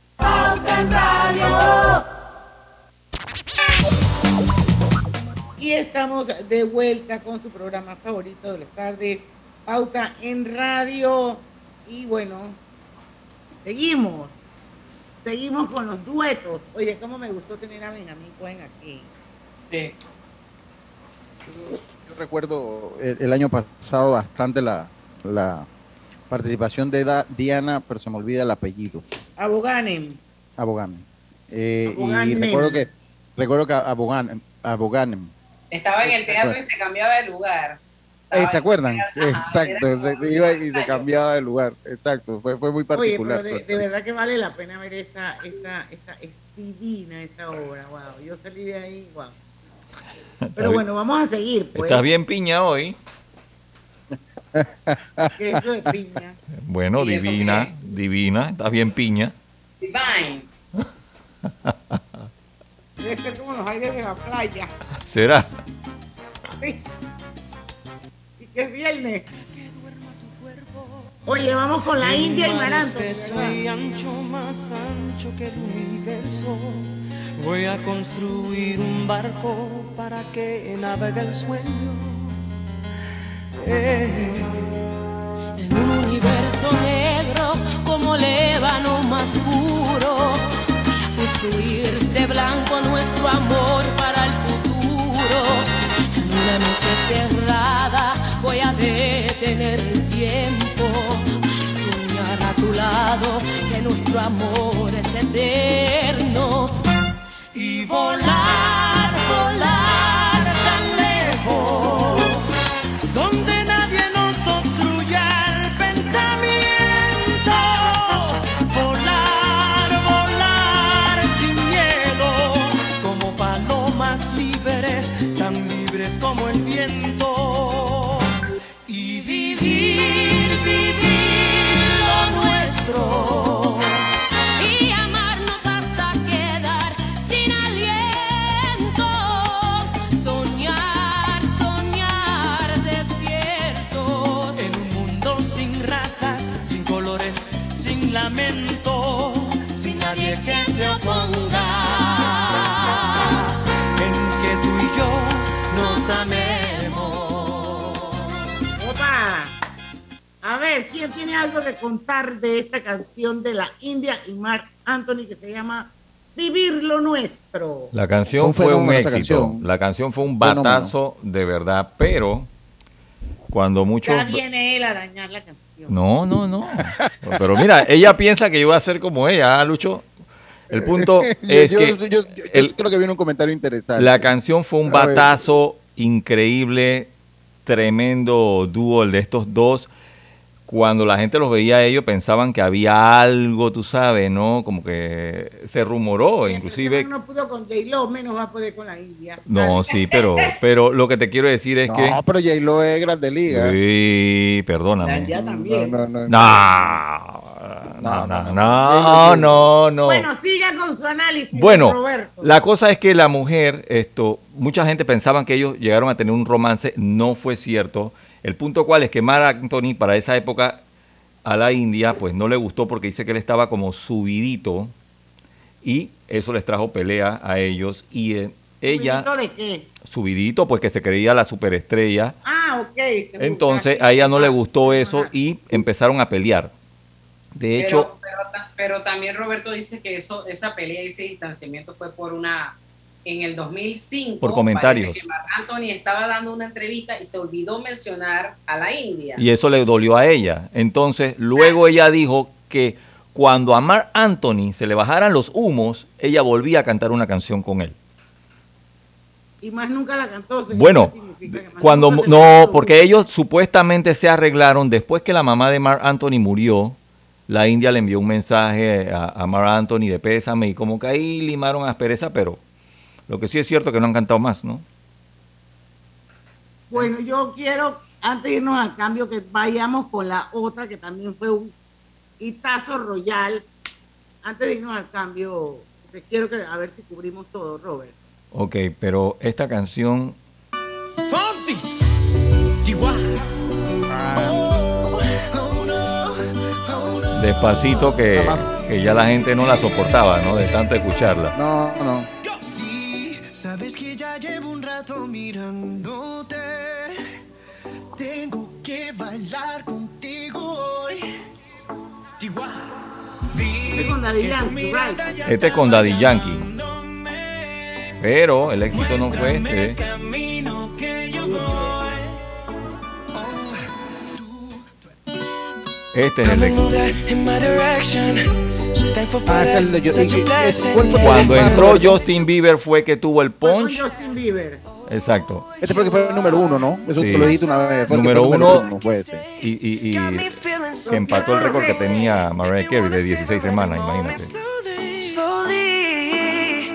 Y estamos de vuelta con su programa favorito de las tardes, Pauta en Radio. Y bueno, seguimos. Seguimos con los duetos. Oye, cómo me gustó tener a Benjamín Cohen aquí. Sí. Yo recuerdo el, el año pasado bastante la, la participación de Da- Diana, pero se me olvida el apellido, Aboganem. Aboganem. Eh, y recuerdo que recuerdo que Aboganem, Aboganem Estaba en el teatro y se cambiaba de lugar. Eh, ¿Se acuerdan? Ajá, Exacto, se- iba y se cambiaba de lugar. Exacto, fue, fue muy Oye, particular. pero de, de verdad que vale la pena ver esa, esa, esa, es divina esa obra, wow. Yo salí de ahí, wow. Pero bueno, vamos a seguir, pues. Estás bien piña hoy. Que eso de piña. Bueno, ¿Y eso divina, qué? divina. Estás bien piña. Divine. Debe ser como los aires de la playa. ¿Será? Sí. Es viernes. Oye, vamos con la India y Maranto. y ancho, más ancho que el universo. Voy a construir un barco para que navegue el sueño. Eh. En un universo negro como lébano más puro, voy a construir de blanco nuestro amor para el futuro. En una noche cerrada voy a detener el tiempo para soñar a tu lado que nuestro amor es eterno. Y volar, nos amemos. Opa. A ver, ¿quién tiene algo que contar de esta canción de la India y Mark Anthony que se llama Vivir lo Nuestro? La canción Fue fue un éxito. canción. La canción fue un Fenómeno. batazo de verdad, pero cuando muchos... Ya viene él a dañar la canción. No, no, no. Pero mira, ella piensa que yo voy a ser como ella, ¿ah, Lucho. El punto es yo, que yo- yo- yo el- creo que viene un comentario interesante. la canción fue un A ver. batazo increíble, tremendo dúo de estos dos. Cuando la gente los veía a ellos pensaban que había algo, tú sabes, ¿no? Como que se rumoró, inclusive... No pudo con J-Lo, menos va a poder con la India. No, sí, pero, pero lo que te quiero decir es no, que... pero J-Lo es grande liga. Sí, perdóname. Ya también. No, no, no. No, no, no, no, no, no. Bueno, siga con su análisis. Bueno, Roberto. la cosa es que la mujer, esto, mucha gente pensaban que ellos llegaron a tener un romance, no fue cierto. El punto cual es que Marc Anthony para esa época a la India, pues no le gustó porque dice que él estaba como subidito y eso les trajo pelea a ellos y eh, ella ¿Subidito de qué? subidito, pues que se creía la superestrella. Ah, ok. se Entonces a ella no le aquí. gustó eso y empezaron a pelear. De hecho, pero, pero, ta- pero también Roberto dice que eso, esa pelea y ese distanciamiento fue por una. En el 2005, Por comentarios. que Marc Anthony estaba dando una entrevista y se olvidó mencionar a la India. y eso le dolió a ella. Entonces, luego ella dijo que cuando a Mark Anthony se le bajaran los humos, ella volvía a cantar una canción con él. Y más nunca la cantó. Bueno, ¿qué significa que más cuando no, porque ellos supuestamente se arreglaron después que la mamá de Mark Anthony murió. La India le envió un mensaje a, a Mark Anthony de pésame y como que ahí limaron aspereza, pero lo que sí es cierto es que no han cantado más, ¿no? Bueno, yo quiero, antes de irnos al cambio, que vayamos con la otra, que también fue un hitazo royal. Antes de irnos al cambio, te quiero que, a ver si cubrimos todo, Robert. Ok, pero esta canción... ¡Fonsi! Despacito que, que ya la gente no la soportaba, ¿no? De tanto escucharla. No, no. Sabes que ya llevo un rato mirándote. Tengo que bailar contigo hoy. Este con Daddy Yankee, right? Este es con Daddy Yankee. Pero el éxito no fue este. Este es el éxito. Ah, es el de yo- y- y- es- ¿cuál fue el Cuando entró Justin Bieber fue que tuvo el punch. Justin Bieber. Exacto. Este fue fue el número uno, ¿no? Eso Sí. te lo dijiste una vez. fue el Número uno fue ese. y, y, y que empató el récord que tenía Mariah Carey de 16 semanas, imagínate. Slowly,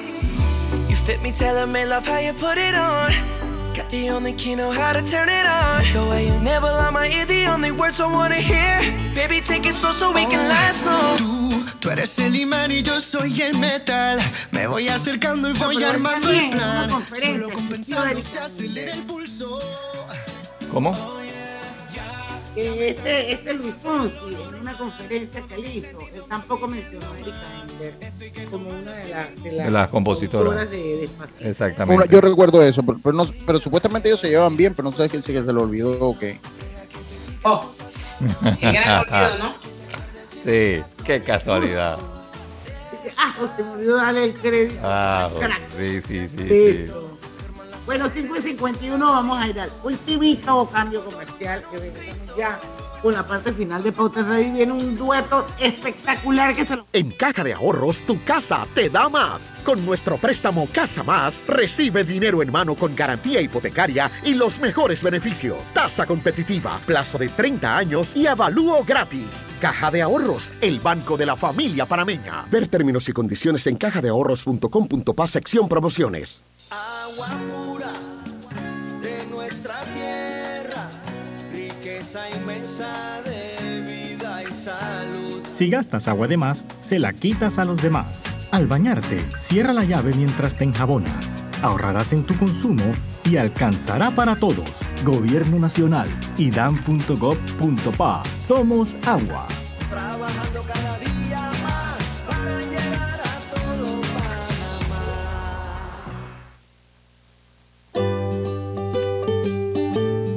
you fit me, tailor me, love how you put it on. Got the only key, know how to turn it on. The way you never lie my ear, the only words I wanna hear. Baby, take it slow so we can last long. Tú, tú eres el imán y yo soy el metal. Me voy acercando y voy pero armando el plan. Solo compensando se acelera el pulso. ¿Cómo? Eh, Este, este Luis Fonsi, en una conferencia que él hizo, él tampoco mencionó a Erika Ender como una de, las de las De las compositoras. de Despacito. Exactamente. Una- yo recuerdo eso, pero, pero no, pero supuestamente ellos se llevan bien, pero no sé si se se lo olvidó o qué. Oh, qué gran olvido, ¿no? Sí, qué casualidad. Ah, José me olvidó darle el crédito. Ah, sí, sí, sí, sí. Bueno, 5 y 51 vamos a ir al ultimito cambio comercial que regresamos ya con la parte final de Pauta Radio viene un dueto espectacular que se lo... En Caja de Ahorros, tu casa te da más. Con nuestro préstamo Casa Más, recibe dinero en mano con garantía hipotecaria y los mejores beneficios. Tasa competitiva, plazo de 30 años y avalúo gratis. Caja de Ahorros, el banco de la familia panameña. Ver términos y condiciones en cajadeahorros.com.pa sección promociones. Agua pura de nuestra tierra, riqueza inmensa de vida y salud. Si gastas agua de más, se la quitas a los demás. Al bañarte, cierra la llave mientras te enjabonas. Ahorrarás en tu consumo y alcanzará para todos. Gobierno Nacional, idam.gov.pa. Somos agua.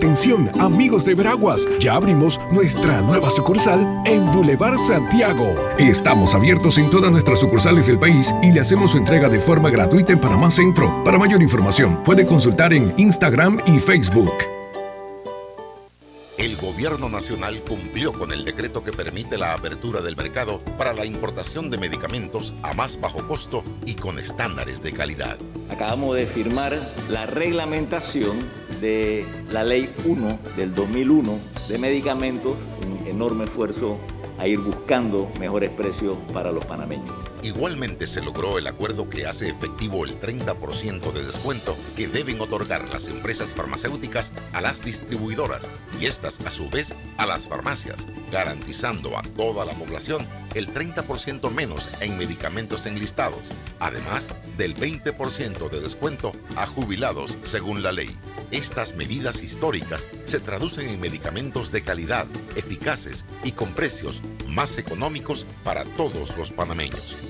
Atención, amigos de Veraguas, ya abrimos nuestra nueva sucursal en Boulevard Santiago. Estamos abiertos en todas nuestras sucursales del país y le hacemos su entrega de forma gratuita en Panamá Centro. Para mayor información, puede consultar en Instagram y Facebook. El gobierno nacional cumplió con el decreto que permite la apertura del mercado para la importación de medicamentos a más bajo costo y con estándares de calidad. Acabamos de firmar la reglamentación de la Ley 1 del 2001 de medicamentos, un enorme esfuerzo a ir buscando mejores precios para los panameños. Igualmente se logró el acuerdo que hace efectivo el 30% de descuento que deben otorgar las empresas farmacéuticas a las distribuidoras y estas a su vez a las farmacias, garantizando a toda la población el 30% menos en medicamentos enlistados, además del 20% de descuento a jubilados según la ley. Estas medidas históricas se traducen en medicamentos de calidad, eficaces y con precios más económicos para todos los panameños.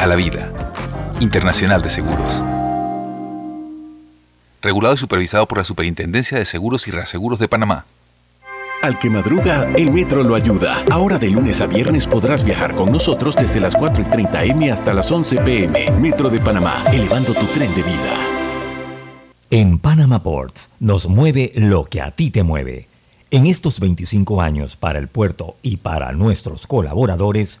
a la vida. Internacional de Seguros. Regulado y supervisado por la Superintendencia de Seguros y Reaseguros de Panamá. Al que madruga, el metro lo ayuda. Ahora de lunes a viernes podrás viajar con nosotros desde las 4 y 30 M hasta las 11 PM. Metro de Panamá, elevando tu tren de vida. En Panama Ports nos mueve lo que a ti te mueve. En estos 25 años para el puerto y para nuestros colaboradores,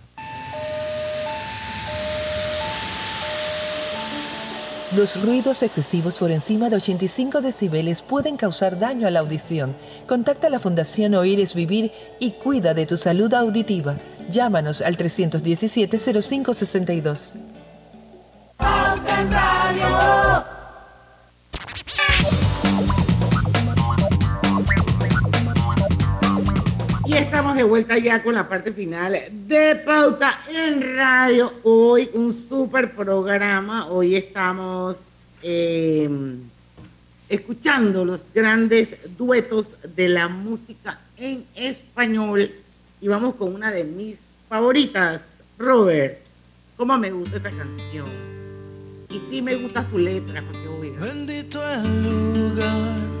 Los ruidos excesivos por encima de 85 decibeles pueden causar daño a la audición. Contacta a la Fundación Oír es Vivir y cuida de tu salud auditiva. Llámanos al 317-0562. Y estamos de vuelta ya con la parte final de Pauta en Radio. Hoy un super programa. Hoy estamos eh, escuchando los grandes duetos de la música en español. Y vamos con una de mis favoritas, Robert. ¿Cómo me gusta esta canción? Y sí me gusta su letra, porque obvio. Bendito el lugar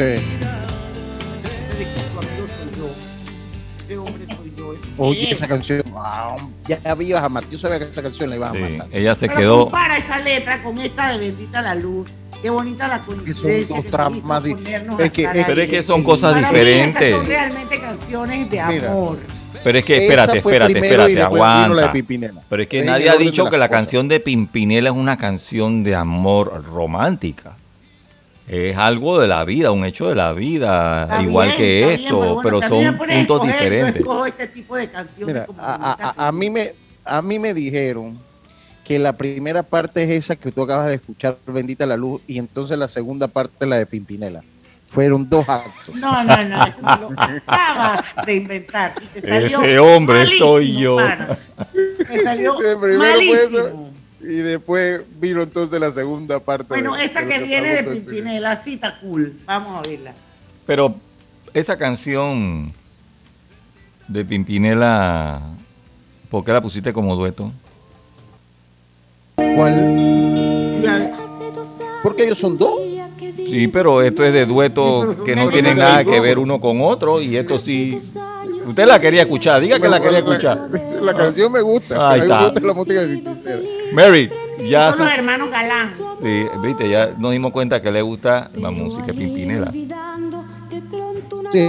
es Oye, esa canción, wow, ya ibas a matar. Yo sabía que esa canción la ibas a Sí, matar. ella se Pero quedó. compara esa letra con esta de Bendita la Luz. Qué bonita la Que coincidencia. son dos tramas es que- es- Pero es que son cosas Para mí diferentes. esas son realmente canciones de Mira. amor. Pero es que, espérate, espérate, espérate, aguanta. Pero es que nadie ha dicho que la cosas. canción de Pimpinela es una canción de amor romántica. Es algo de la vida, un hecho de la vida, Está igual bien, que bien, esto, bueno, pero son puntos escoger, diferentes. este tipo de canciones Mira, como a, a- a mí me, a mí me dijeron que la primera parte es esa que tú acabas de escuchar, Bendita la Luz, y entonces la segunda parte es la de Pimpinela. Fueron dos actos. No, no, no, eso me lo acabas de inventar. y te salió Ese hombre malísimo, soy yo. Te salió malísimo. Y después vino entonces la segunda parte. Bueno, de- esta de que viene de Pimpinela, está cool. Vamos a verla. Pero esa canción de Pimpinela, ¿por qué la pusiste como dueto? ¿Cuál? Porque ellos son dos. Sí, pero esto es de dueto que no tienen nada que ver uno con otro y esto sí. Usted la quería escuchar, diga que la quería escuchar. La canción me gusta. Ahí mí me está. gusta la música. Mary, ya, Son los hermanos Galán. sí, viste, ya nos dimos cuenta que le gusta la música Pimpinela. Sí.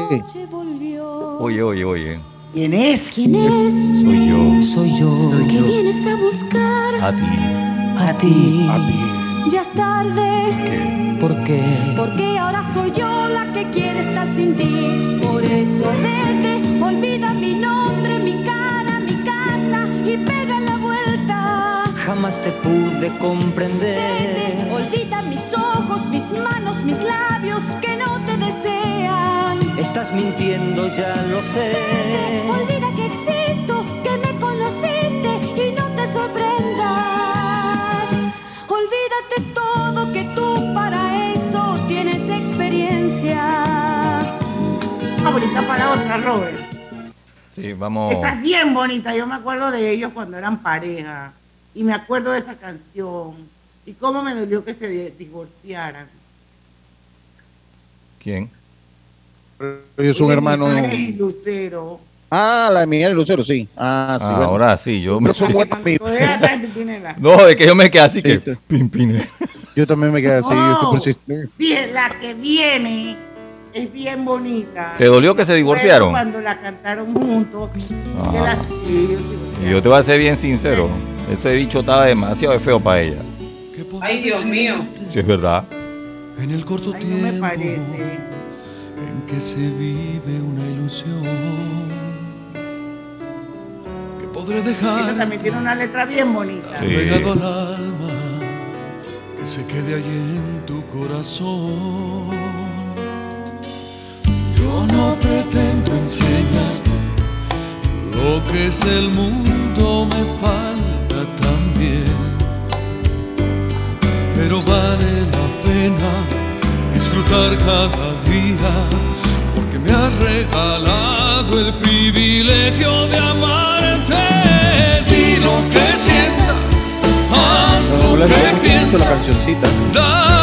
Oye, oye, oye. ¿Quién es? ¿Quién es? Soy yo. Soy yo. ¿Qué vienes a buscar? A ti. A ti. A ti. Ya es tarde. ¿Por qué? Porque ahora soy yo la que quiere estar sin ti. Por eso vete, olvida mi nombre, mi cara, mi casa y pega la vuelta. Jamás te pude comprender. Vete, olvida mis ojos, mis manos, mis labios que no te desean. Estás mintiendo, ya lo sé. Olvida que existo, que me conociste y no te sorprendas. Olvídate todo que tú para eso tienes experiencia. Favorita para otra, Robert. Sí, vamos. Esa es bien bonita. Yo me acuerdo de ellos cuando eran pareja. Y me acuerdo de esa canción. Y cómo me dolió que se di- divorciaran. ¿Quién? Ellos son hermanos. Y Lucero. Ah, la de Miguel y Lucero, sí. Ah, sí. Ah, bueno. ahora sí, yo me... Son Pimpinela. No, es que yo me quedé así que... Pimpine. Yo también me quedé así. yo estoy por si- dije, la que viene es bien bonita. ¿Te dolió que se divorciaron? Cuando la cantaron juntos. que Ajá. la- sí, Y yo te voy a ser bien sincero. Ese bicho estaba demasiado feo para ella. Ay, Dios mío. Sí, es verdad. En el corto Ay, no me parece. en que se vive una ilusión que podré Esa dejar también tiene una letra bien bonita. Sí. pegado al alma que se quede allí en tu corazón yo no pretendo enseñarte lo que es el mundo me falta también pero vale la pena disfrutar cada día porque me has regalado el privilegio de amarte. Di lo que sientas, haz lo que la piensas, cancioncita.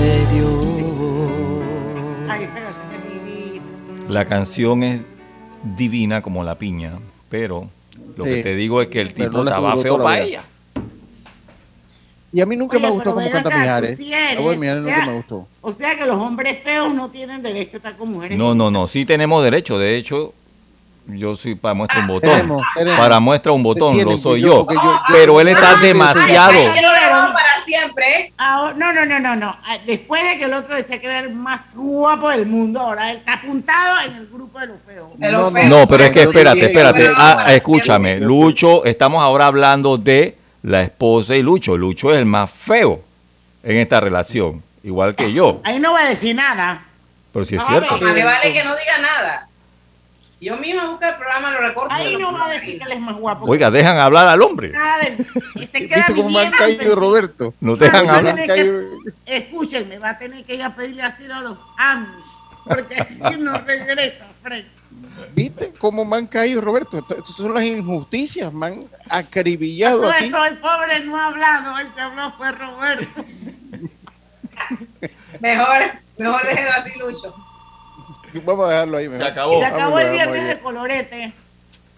De Dios. La canción es divina como la piña, pero lo Sí. que te digo es que el tipo no estaba feo para vida. ella. Y a mí nunca Oye, me gustó ven canta Mijares. sí eres, o nunca sea, me gustó. O sea que los hombres feos no tienen derecho a estar con mujeres. No, no, no, sí tenemos derecho. De hecho, yo soy para muestra un botón. Tenemos, tenemos. Para muestra un botón, Tienen, lo soy yo- Pero él está yo- yo- demasiado. Siempre. Ahora- no, no, no, no, no. Ah, Después de que el otro decía que era el más guapo del mundo, ahora él está apuntado en el grupo de los feos. De los No, feos. No, pero es que espérate, espérate. Ah, escúchame, Lucho, estamos ahora hablando de la esposa y Lucho. Lucho es el más feo en esta relación, igual que yo. Ahí no va a decir nada. Pero si es No, cierto. no, Más le vale que no diga nada. Yo misma busco el programa, lo recorto. Ahí no va a decir que él es más guapo. Oiga, dejan hablar al hombre. Y se queda ¿Viste cómo me han caído, Roberto? No te dejan Va hablar. que- escúchenme, va a tener que ir a pedirle asilo a los Amish. Porque aquí no regresa, Fred. ¿Viste cómo me han caído, Roberto? Estas son las injusticias. Me han acribillado aquí. el pobre no ha hablado, el que habló fue Roberto. Mejor, mejor déjenlo así, Lucho. Vamos a dejarlo ahí. mejor. Se acabó. Se acabó el viernes de colorete.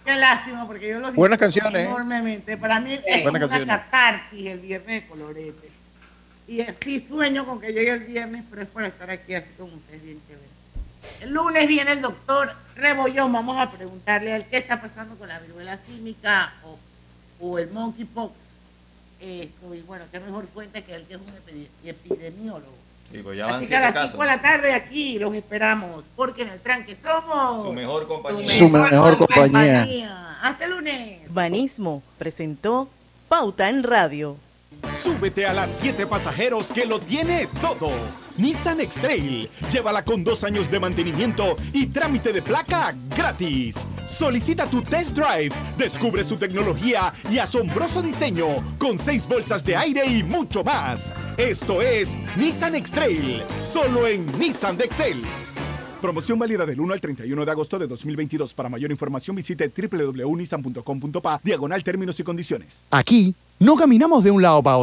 Qué lástima, porque yo los Buenas canciones, ¿eh? enormemente. Para mí es Buenas una canciones. catarsis el viernes de colorete. Y sí sueño con que llegue el viernes, pero es por estar aquí así con ustedes bien chévere. El lunes viene el doctor Rebollón. Vamos a preguntarle a él qué está pasando con la viruela símica o, o el monkeypox. Esto, y bueno, qué mejor fuente que él que es un epi- epidemiólogo. Sí, pues ya van Así que a las casos. 5 de la tarde aquí los esperamos, porque en el tranque somos Su mejor compañía. Su mejor compañía. Hasta el lunes. Banismo presentó Pauta en Radio. Súbete a las 7 pasajeros que lo tiene todo. Nissan X-Trail. Llévala con dos años de mantenimiento y trámite de placa gratis. Solicita tu test drive. Descubre su tecnología y asombroso diseño con seis bolsas de aire y mucho más. Esto es Nissan X-Trail. Solo en Nissan de Excel. Promoción válida del 1 al 31 de agosto de 2022. Para mayor información visite www.nissan.com.pa diagonal términos y condiciones. Aquí no caminamos de un lado para otro.